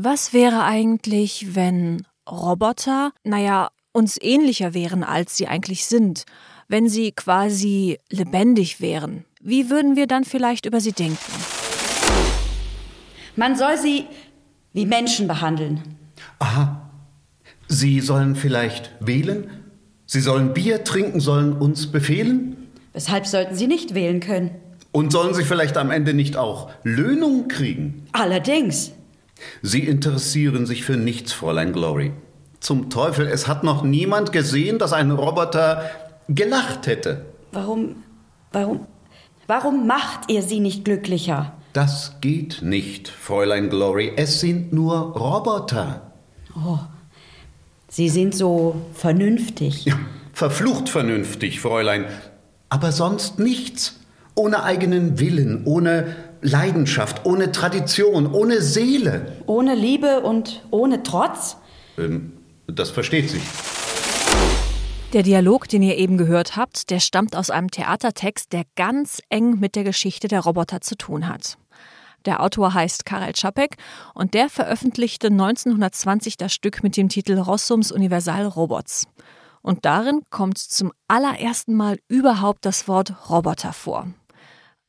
Was wäre eigentlich, wenn Roboter, naja, uns ähnlicher wären, als sie eigentlich sind? Wenn sie quasi lebendig wären? Wie würden wir dann vielleicht über sie denken? Man soll sie wie Menschen behandeln. Aha. Sie sollen vielleicht wählen? Sie sollen Bier trinken, sollen uns befehlen? Weshalb sollten sie nicht wählen können? Und sollen sie vielleicht am Ende nicht auch Löhnung kriegen? Allerdings. Sie interessieren sich für nichts, Fräulein Glory. Zum Teufel, es hat noch niemand gesehen, dass ein Roboter gelacht hätte. Warum, warum, warum macht ihr sie nicht glücklicher? Das geht nicht, Fräulein Glory. Es sind nur Roboter. Oh, Sie sind so vernünftig. Ja, verflucht vernünftig, Fräulein. Aber sonst nichts. Ohne eigenen Willen, ohne Leidenschaft, ohne Tradition, ohne Seele. Ohne Liebe und ohne Trotz? Ähm, das versteht sich. Der Dialog, den ihr eben gehört habt, der stammt aus einem Theatertext, der ganz eng mit der Geschichte der Roboter zu tun hat. Der Autor heißt Karel Čapek und der veröffentlichte 1920 das Stück mit dem Titel Rossums Universal Robots. Und darin kommt zum allerersten Mal überhaupt das Wort Roboter vor.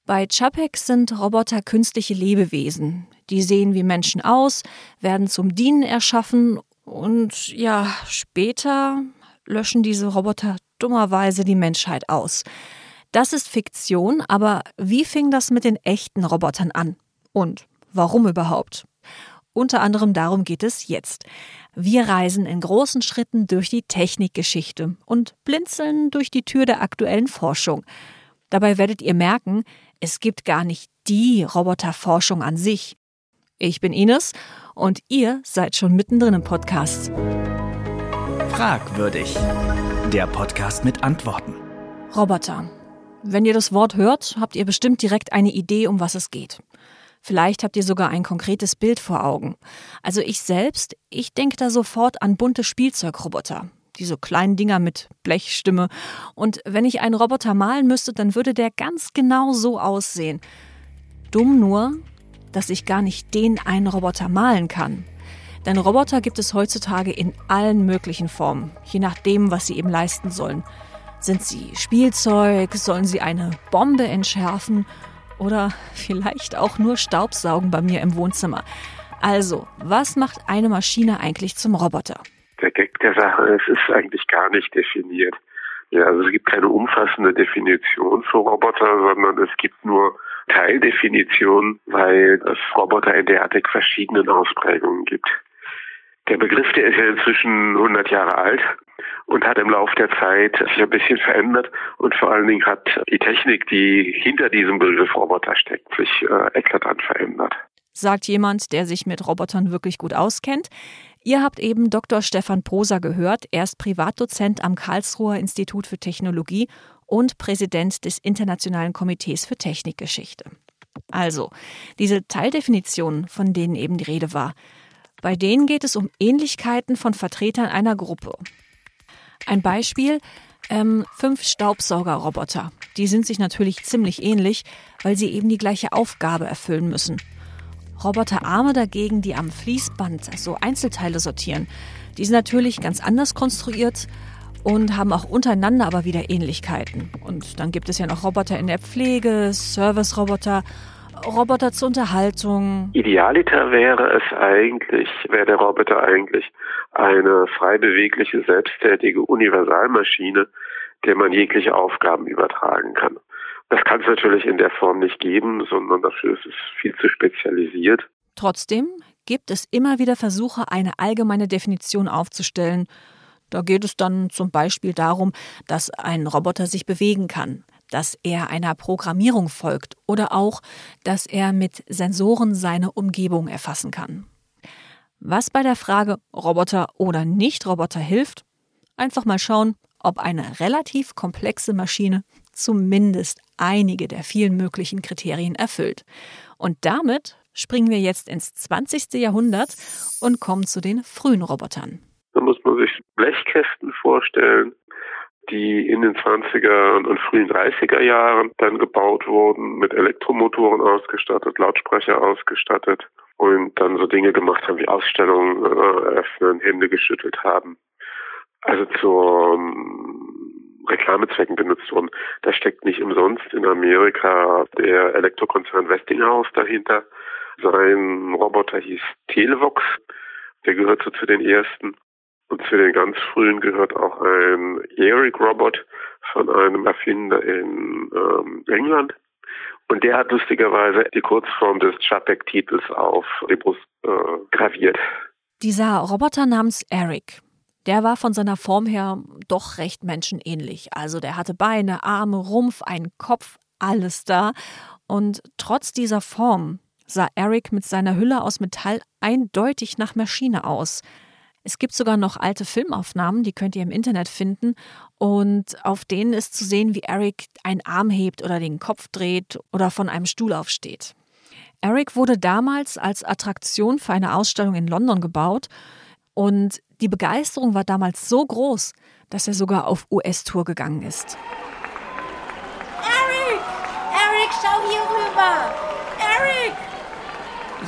Bei Čapek sind Roboter künstliche Lebewesen. Die sehen wie Menschen aus, werden zum Dienen erschaffen und ja, später löschen diese Roboter dummerweise die Menschheit aus. Das ist Fiktion, aber wie fing das mit den echten Robotern an? Und warum überhaupt? Unter anderem darum geht es jetzt. Wir reisen in großen Schritten durch die Technikgeschichte und blinzeln durch die Tür der aktuellen Forschung. Dabei werdet ihr merken, es gibt gar nicht die Roboterforschung an sich. Ich bin Ines und ihr seid schon mittendrin im Podcast. Fragwürdig. Der Podcast mit Antworten. Roboter. Wenn ihr das Wort hört, habt ihr bestimmt direkt eine Idee, um was es geht. Vielleicht habt ihr sogar ein konkretes Bild vor Augen. Also ich selbst, ich denke da sofort an bunte Spielzeugroboter. Diese kleinen Dinger mit Blechstimme. Und wenn ich einen Roboter malen müsste, dann würde der ganz genau so aussehen. Dumm nur, dass ich gar nicht den einen Roboter malen kann. Denn Roboter gibt es heutzutage in allen möglichen Formen, je nachdem, was sie eben leisten sollen. Sind sie Spielzeug? Sollen sie eine Bombe entschärfen? Oder vielleicht auch nur Staubsaugen bei mir im Wohnzimmer? Also, was macht eine Maschine eigentlich zum Roboter? Der Gag der Sache ist, ist eigentlich gar nicht definiert. Ja, also es gibt keine umfassende Definition für Roboter, sondern es gibt nur Teildefinitionen, weil es Roboter in derartig verschiedenen Ausprägungen gibt. Der Begriff, der ist ja inzwischen 100 Jahre alt und hat im Laufe der Zeit sich ein bisschen verändert und vor allen Dingen hat die Technik, die hinter diesem Begriff Roboter steckt, sich äh, eklatant verändert. Sagt jemand, der sich mit Robotern wirklich gut auskennt. Ihr habt eben Dr. Stefan Poser gehört. Er ist Privatdozent am Karlsruher Institut für Technologie und Präsident des Internationalen Komitees für Technikgeschichte. Also, diese Teildefinitionen, von denen eben die Rede war, bei denen geht es um Ähnlichkeiten von Vertretern einer Gruppe. Ein Beispiel, ähm, fünf Staubsaugerroboter. Die sind sich natürlich ziemlich ähnlich, weil sie eben die gleiche Aufgabe erfüllen müssen. Roboterarme dagegen, die am Fließband so Einzelteile sortieren, die sind natürlich ganz anders konstruiert und haben auch untereinander aber wieder Ähnlichkeiten. Und dann gibt es ja noch Roboter in der Pflege, Service-Roboter Roboter zur Unterhaltung? Idealiter wäre es eigentlich, wäre der Roboter eigentlich eine frei bewegliche, selbsttätige Universalmaschine, der man jegliche Aufgaben übertragen kann. Das kann es natürlich in der Form nicht geben, sondern dafür ist es viel zu spezialisiert. Trotzdem gibt es immer wieder Versuche, eine allgemeine Definition aufzustellen. Da geht es dann zum Beispiel darum, dass ein Roboter sich bewegen kann, dass er einer Programmierung folgt oder auch, dass er mit Sensoren seine Umgebung erfassen kann. Was bei der Frage Roboter oder Nicht-Roboter hilft? Einfach mal schauen, ob eine relativ komplexe Maschine zumindest einige der vielen möglichen Kriterien erfüllt. Und damit springen wir jetzt ins 20. Jahrhundert und kommen zu den frühen Robotern. Da muss man sich Blechkästen vorstellen, die in den 20er und frühen 30er Jahren dann gebaut wurden, mit Elektromotoren ausgestattet, Lautsprecher ausgestattet. und dann so Dinge gemacht haben wie Ausstellungen äh, eröffnen, Hände geschüttelt haben. Also zur Reklamezwecken benutzt wurden. Da steckt nicht umsonst in Amerika der Elektrokonzern Westinghouse dahinter. Sein Roboter hieß Televox. Der gehört so zu den ersten. Und zu den ganz frühen gehört auch ein Eric-Robot von einem Erfinder in ähm, England. Und der hat lustigerweise die Kurzform des Chapek-Titels auf die Brust äh, graviert. Dieser Roboter namens Eric, der war von seiner Form her doch recht menschenähnlich. Also der hatte Beine, Arme, Rumpf, einen Kopf, alles da. Und trotz dieser Form sah Eric mit seiner Hülle aus Metall eindeutig nach Maschine aus. Es gibt sogar noch alte Filmaufnahmen, die könnt ihr im Internet finden. Und auf denen ist zu sehen, wie Eric einen Arm hebt oder den Kopf dreht oder von einem Stuhl aufsteht. Eric wurde damals als Attraktion für eine Ausstellung in London gebaut. Und die Begeisterung war damals so groß, dass er sogar auf US-Tour gegangen ist. Eric! Eric, schau hier rüber! Eric!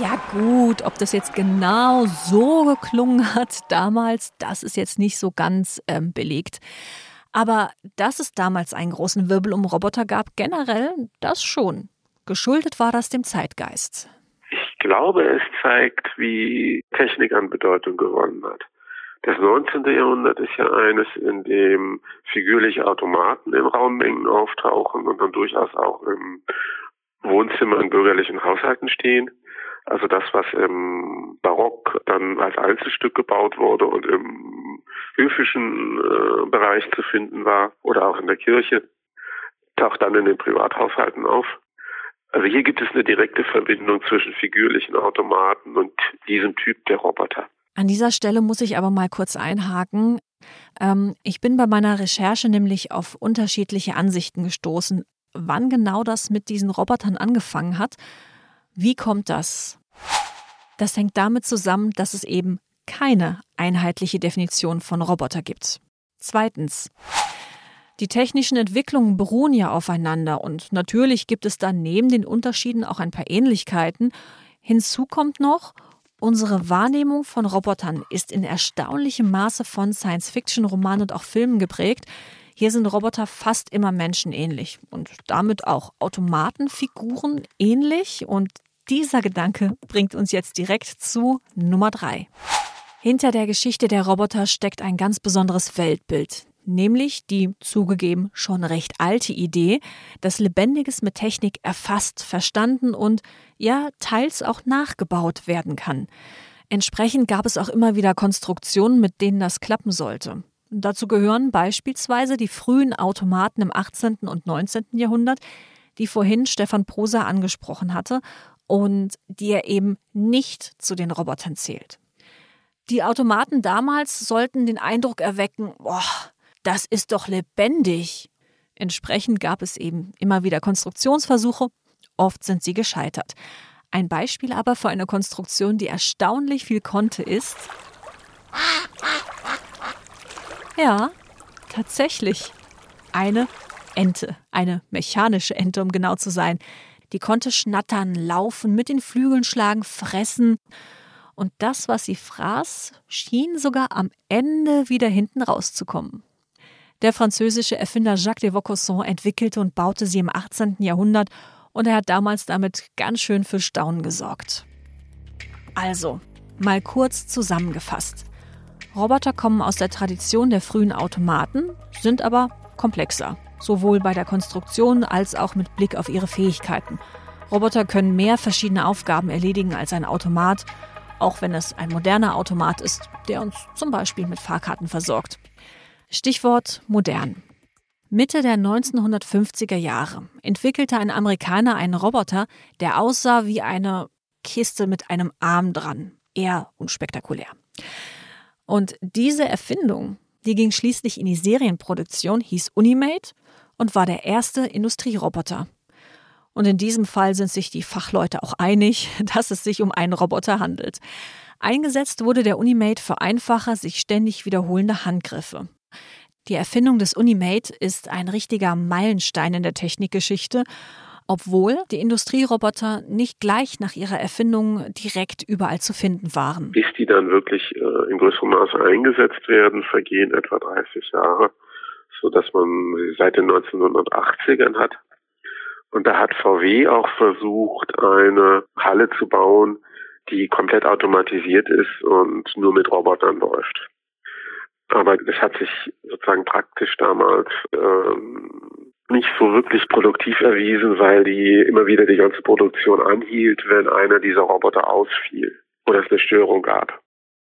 Ja gut, ob das jetzt genau so geklungen hat damals, das ist jetzt nicht so ganz ähm, belegt. Aber dass es damals einen großen Wirbel um Roboter gab, generell, das schon. Geschuldet war das dem Zeitgeist. Ich glaube, es zeigt, wie Technik an Bedeutung gewonnen hat. Das 19. Jahrhundert ist ja eines, in dem figürliche Automaten in Raummengen auftauchen und dann durchaus auch im Wohnzimmer in bürgerlichen Haushalten stehen. Also das, was im Barock dann als Einzelstück gebaut wurde und im höfischen äh, Bereich zu finden war oder auch in der Kirche, taucht dann in den Privathaushalten auf. Also hier gibt es eine direkte Verbindung zwischen figürlichen Automaten und diesem Typ der Roboter. An dieser Stelle muss ich aber mal kurz einhaken. Ähm, ich bin bei meiner Recherche nämlich auf unterschiedliche Ansichten gestoßen, wann genau das mit diesen Robotern angefangen hat. Wie kommt das? Das hängt damit zusammen, dass es eben keine einheitliche Definition von Roboter gibt. Zweitens. Die technischen Entwicklungen beruhen ja aufeinander und natürlich gibt es dann neben den Unterschieden auch ein paar Ähnlichkeiten. Hinzu kommt noch, unsere Wahrnehmung von Robotern ist in erstaunlichem Maße von Science-Fiction-Romanen und auch Filmen geprägt. Hier sind Roboter fast immer menschenähnlich und damit auch Automatenfiguren ähnlich und dieser Gedanke bringt uns jetzt direkt zu Nummer drei. Hinter der Geschichte der Roboter steckt ein ganz besonderes Weltbild, nämlich die zugegeben schon recht alte Idee, dass Lebendiges mit Technik erfasst, verstanden und ja teils auch nachgebaut werden kann. Entsprechend gab es auch immer wieder Konstruktionen, mit denen das klappen sollte. Dazu gehören beispielsweise die frühen Automaten im 18. und 19. Jahrhundert, die vorhin Stefan Prosa angesprochen hatte und die er eben nicht zu den Robotern zählt. Die Automaten damals sollten den Eindruck erwecken, boah, das ist doch lebendig. Entsprechend gab es eben immer wieder Konstruktionsversuche, oft sind sie gescheitert. Ein Beispiel aber für eine Konstruktion, die erstaunlich viel konnte, ist. Ja, tatsächlich. Eine Ente, eine mechanische Ente, um genau zu sein. Die konnte schnattern, laufen, mit den Flügeln schlagen, fressen. Und das, was sie fraß, schien sogar am Ende wieder hinten rauszukommen. Der französische Erfinder Jacques de Vaucanson entwickelte und baute sie im 18. Jahrhundert und er hat damals damit ganz schön für Staunen gesorgt. Also, mal kurz zusammengefasst. Roboter kommen aus der Tradition der frühen Automaten, sind aber komplexer sowohl bei der Konstruktion als auch mit Blick auf ihre Fähigkeiten. Roboter können mehr verschiedene Aufgaben erledigen als ein Automat, auch wenn es ein moderner Automat ist, der uns zum Beispiel mit Fahrkarten versorgt. Stichwort modern. Mitte der 1950er Jahre entwickelte ein Amerikaner einen Roboter, der aussah wie eine Kiste mit einem Arm dran. Eher unspektakulär. Und diese Erfindung, die ging schließlich in die Serienproduktion, hieß Unimate und war der erste Industrieroboter. Und in diesem Fall sind sich die Fachleute auch einig, dass es sich um einen Roboter handelt. Eingesetzt wurde der Unimate für einfache, sich ständig wiederholende Handgriffe. Die Erfindung des Unimate ist ein richtiger Meilenstein in der Technikgeschichte obwohl die Industrieroboter nicht gleich nach ihrer Erfindung direkt überall zu finden waren. Bis die dann wirklich äh, in größerem Maße eingesetzt werden, vergehen etwa 30 Jahre, so dass man sie seit den 1980ern hat. Und da hat VW auch versucht, eine Halle zu bauen, die komplett automatisiert ist und nur mit Robotern läuft. Aber das hat sich sozusagen praktisch damals ähm, nicht so wirklich produktiv erwiesen, weil die immer wieder die ganze Produktion anhielt, wenn einer dieser Roboter ausfiel oder es eine Störung gab.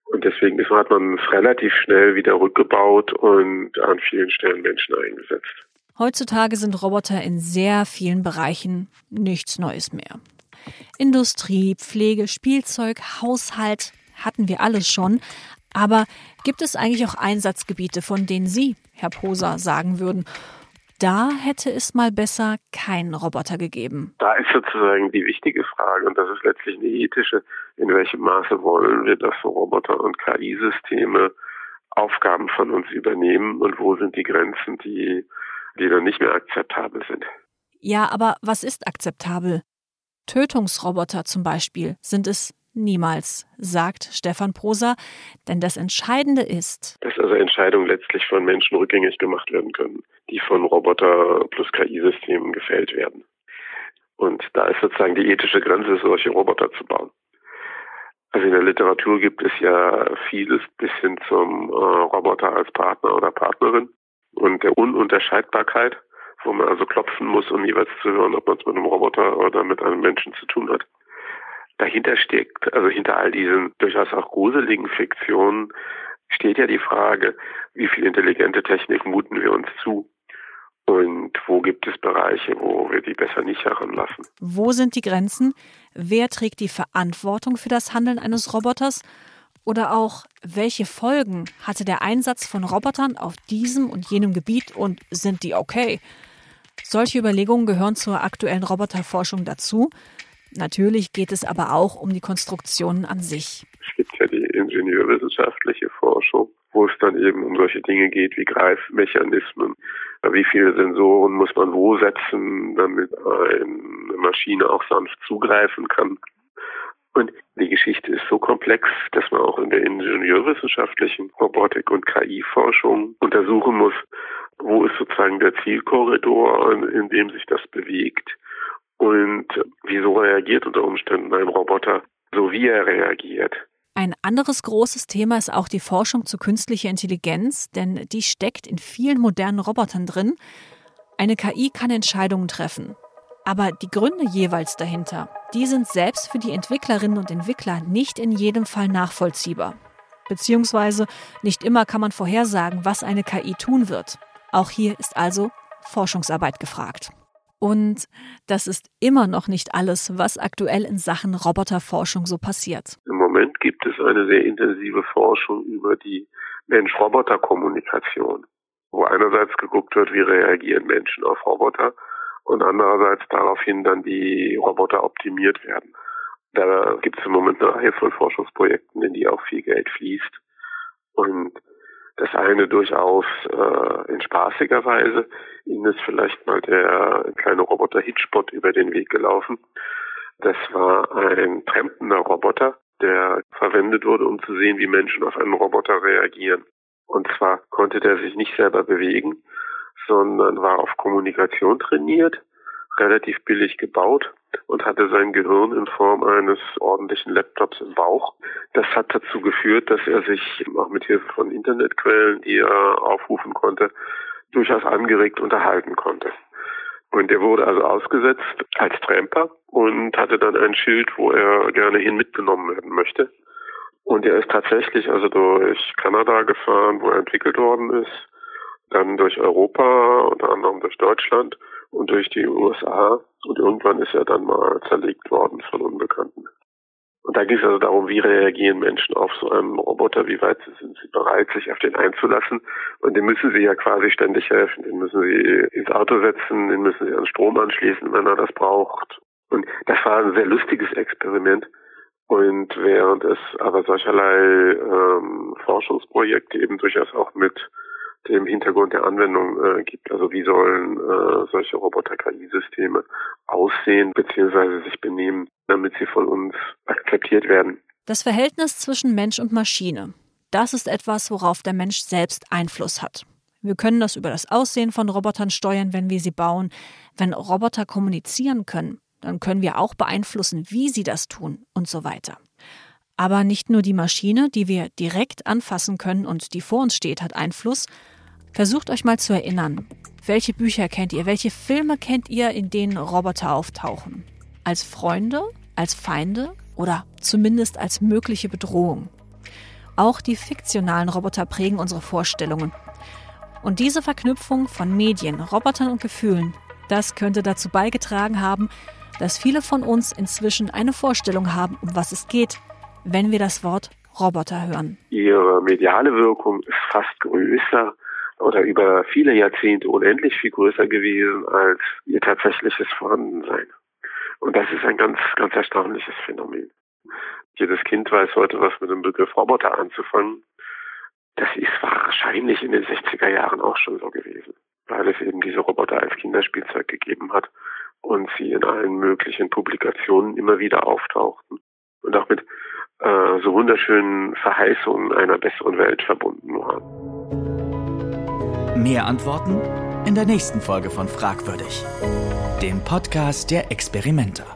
Und deswegen hat man es relativ schnell wieder rückgebaut und an vielen Stellen Menschen eingesetzt. Heutzutage sind Roboter in sehr vielen Bereichen nichts Neues mehr. Industrie, Pflege, Spielzeug, Haushalt hatten wir alles schon. Aber gibt es eigentlich auch Einsatzgebiete, von denen Sie, Herr Poser, sagen würden, da hätte es mal besser keinen Roboter gegeben. Da ist sozusagen die wichtige Frage, und das ist letztlich eine ethische, in welchem Maße wollen wir, dass so Roboter und KI-Systeme Aufgaben von uns übernehmen und wo sind die Grenzen, die, die dann nicht mehr akzeptabel sind. Ja, aber was ist akzeptabel? Tötungsroboter zum Beispiel sind es niemals, sagt Stefan Prosa, denn das Entscheidende ist, dass also Entscheidungen letztlich von Menschen rückgängig gemacht werden können, die von Roboter plus KI-Systemen gefällt werden. Und da ist sozusagen die ethische Grenze, solche Roboter zu bauen. Also in der Literatur gibt es ja vieles bis hin zum äh, Roboter als Partner oder Partnerin und der Ununterscheidbarkeit, wo man also klopfen muss, um jeweils zu hören, ob man es mit einem Roboter oder mit einem Menschen zu tun hat dahinter steckt, also hinter all diesen durchaus auch gruseligen Fiktionen, steht ja die Frage, wie viel intelligente Technik muten wir uns zu? Und wo gibt es Bereiche, wo wir die besser nicht heranlassen? Wo sind die Grenzen? Wer trägt die Verantwortung für das Handeln eines Roboters? Oder auch, welche Folgen hatte der Einsatz von Robotern auf diesem und jenem Gebiet und sind die okay? Solche Überlegungen gehören zur aktuellen Roboterforschung dazu. Natürlich geht es aber auch um die Konstruktionen an sich. Es gibt ja die ingenieurwissenschaftliche Forschung, wo es dann eben um solche Dinge geht wie Greifmechanismen. Wie viele Sensoren muss man wo setzen, damit eine Maschine auch sanft zugreifen kann. Und die Geschichte ist so komplex, dass man auch in der ingenieurwissenschaftlichen Robotik- und KI-Forschung untersuchen muss, wo ist sozusagen der Zielkorridor, in dem sich das bewegt und wieso reagiert unter Umständen ein Roboter so, wie er reagiert. Ein anderes großes Thema ist auch die Forschung zu künstlicher Intelligenz, denn die steckt in vielen modernen Robotern drin. Eine KI kann Entscheidungen treffen. Aber die Gründe jeweils dahinter, die sind selbst für die Entwicklerinnen und Entwickler nicht in jedem Fall nachvollziehbar. Beziehungsweise nicht immer kann man vorhersagen, was eine KI tun wird. Auch hier ist also Forschungsarbeit gefragt. Und das ist immer noch nicht alles, was aktuell in Sachen Roboterforschung so passiert. Im Moment gibt es eine sehr intensive Forschung über die Mensch-Roboter-Kommunikation, wo einerseits geguckt wird, wie reagieren Menschen auf Roboter und andererseits daraufhin dann die Roboter optimiert werden. Da gibt es im Moment eine Reihe von Forschungsprojekten, in die auch viel Geld fließt. Und das eine durchaus äh, in spaßiger Weise. Ihnen ist vielleicht mal der kleine Roboter Hitchbot über den Weg gelaufen. Das war ein trampender Roboter, der verwendet wurde, um zu sehen, wie Menschen auf einen Roboter reagieren. Und zwar konnte der sich nicht selber bewegen, sondern war auf Kommunikation trainiert relativ billig gebaut und hatte sein Gehirn in Form eines ordentlichen Laptops im Bauch. Das hat dazu geführt, dass er sich auch mit Hilfe von Internetquellen, die er aufrufen konnte, durchaus angeregt unterhalten konnte. Und er wurde also ausgesetzt als Tramper und hatte dann ein Schild, wo er gerne hin mitgenommen werden möchte. Und er ist tatsächlich also durch Kanada gefahren, wo er entwickelt worden ist, dann durch Europa, unter anderem durch Deutschland und durch die USA. Und irgendwann ist er dann mal zerlegt worden von Unbekannten. Und da ging es also darum, wie reagieren Menschen auf so einen Roboter, wie weit sind sie bereit, sich auf den einzulassen. Und den müssen sie ja quasi ständig helfen. Den müssen sie ins Auto setzen, den müssen sie an Strom anschließen, wenn er das braucht. Und das war ein sehr lustiges Experiment. Und während es aber solcherlei ähm, Forschungsprojekte eben durchaus auch mit dem Hintergrund der Anwendung äh, gibt. Also wie sollen äh, solche Roboter-KI-Systeme aussehen bzw. sich benehmen, damit sie von uns akzeptiert werden. Das Verhältnis zwischen Mensch und Maschine, das ist etwas, worauf der Mensch selbst Einfluss hat. Wir können das über das Aussehen von Robotern steuern, wenn wir sie bauen. Wenn Roboter kommunizieren können, dann können wir auch beeinflussen, wie sie das tun und so weiter. Aber nicht nur die Maschine, die wir direkt anfassen können und die vor uns steht, hat Einfluss. Versucht euch mal zu erinnern. Welche Bücher kennt ihr? Welche Filme kennt ihr, in denen Roboter auftauchen? Als Freunde? Als Feinde? Oder zumindest als mögliche Bedrohung? Auch die fiktionalen Roboter prägen unsere Vorstellungen. Und diese Verknüpfung von Medien, Robotern und Gefühlen, das könnte dazu beigetragen haben, dass viele von uns inzwischen eine Vorstellung haben, um was es geht, wenn wir das Wort Roboter hören. Ihre mediale Wirkung ist fast größer oder über viele Jahrzehnte unendlich viel größer gewesen als ihr tatsächliches Vorhandensein. Und das ist ein ganz, ganz erstaunliches Phänomen. Jedes Kind weiß heute, was mit dem Begriff Roboter anzufangen. Das ist wahrscheinlich in den 60er Jahren auch schon so gewesen, weil es eben diese Roboter als Kinderspielzeug gegeben hat und sie in allen möglichen Publikationen immer wieder auftauchten und auch mit äh, so wunderschönen Verheißungen einer besseren Welt verbunden waren. Mehr Antworten in der nächsten Folge von Fragwürdig, dem Podcast der Experimenter.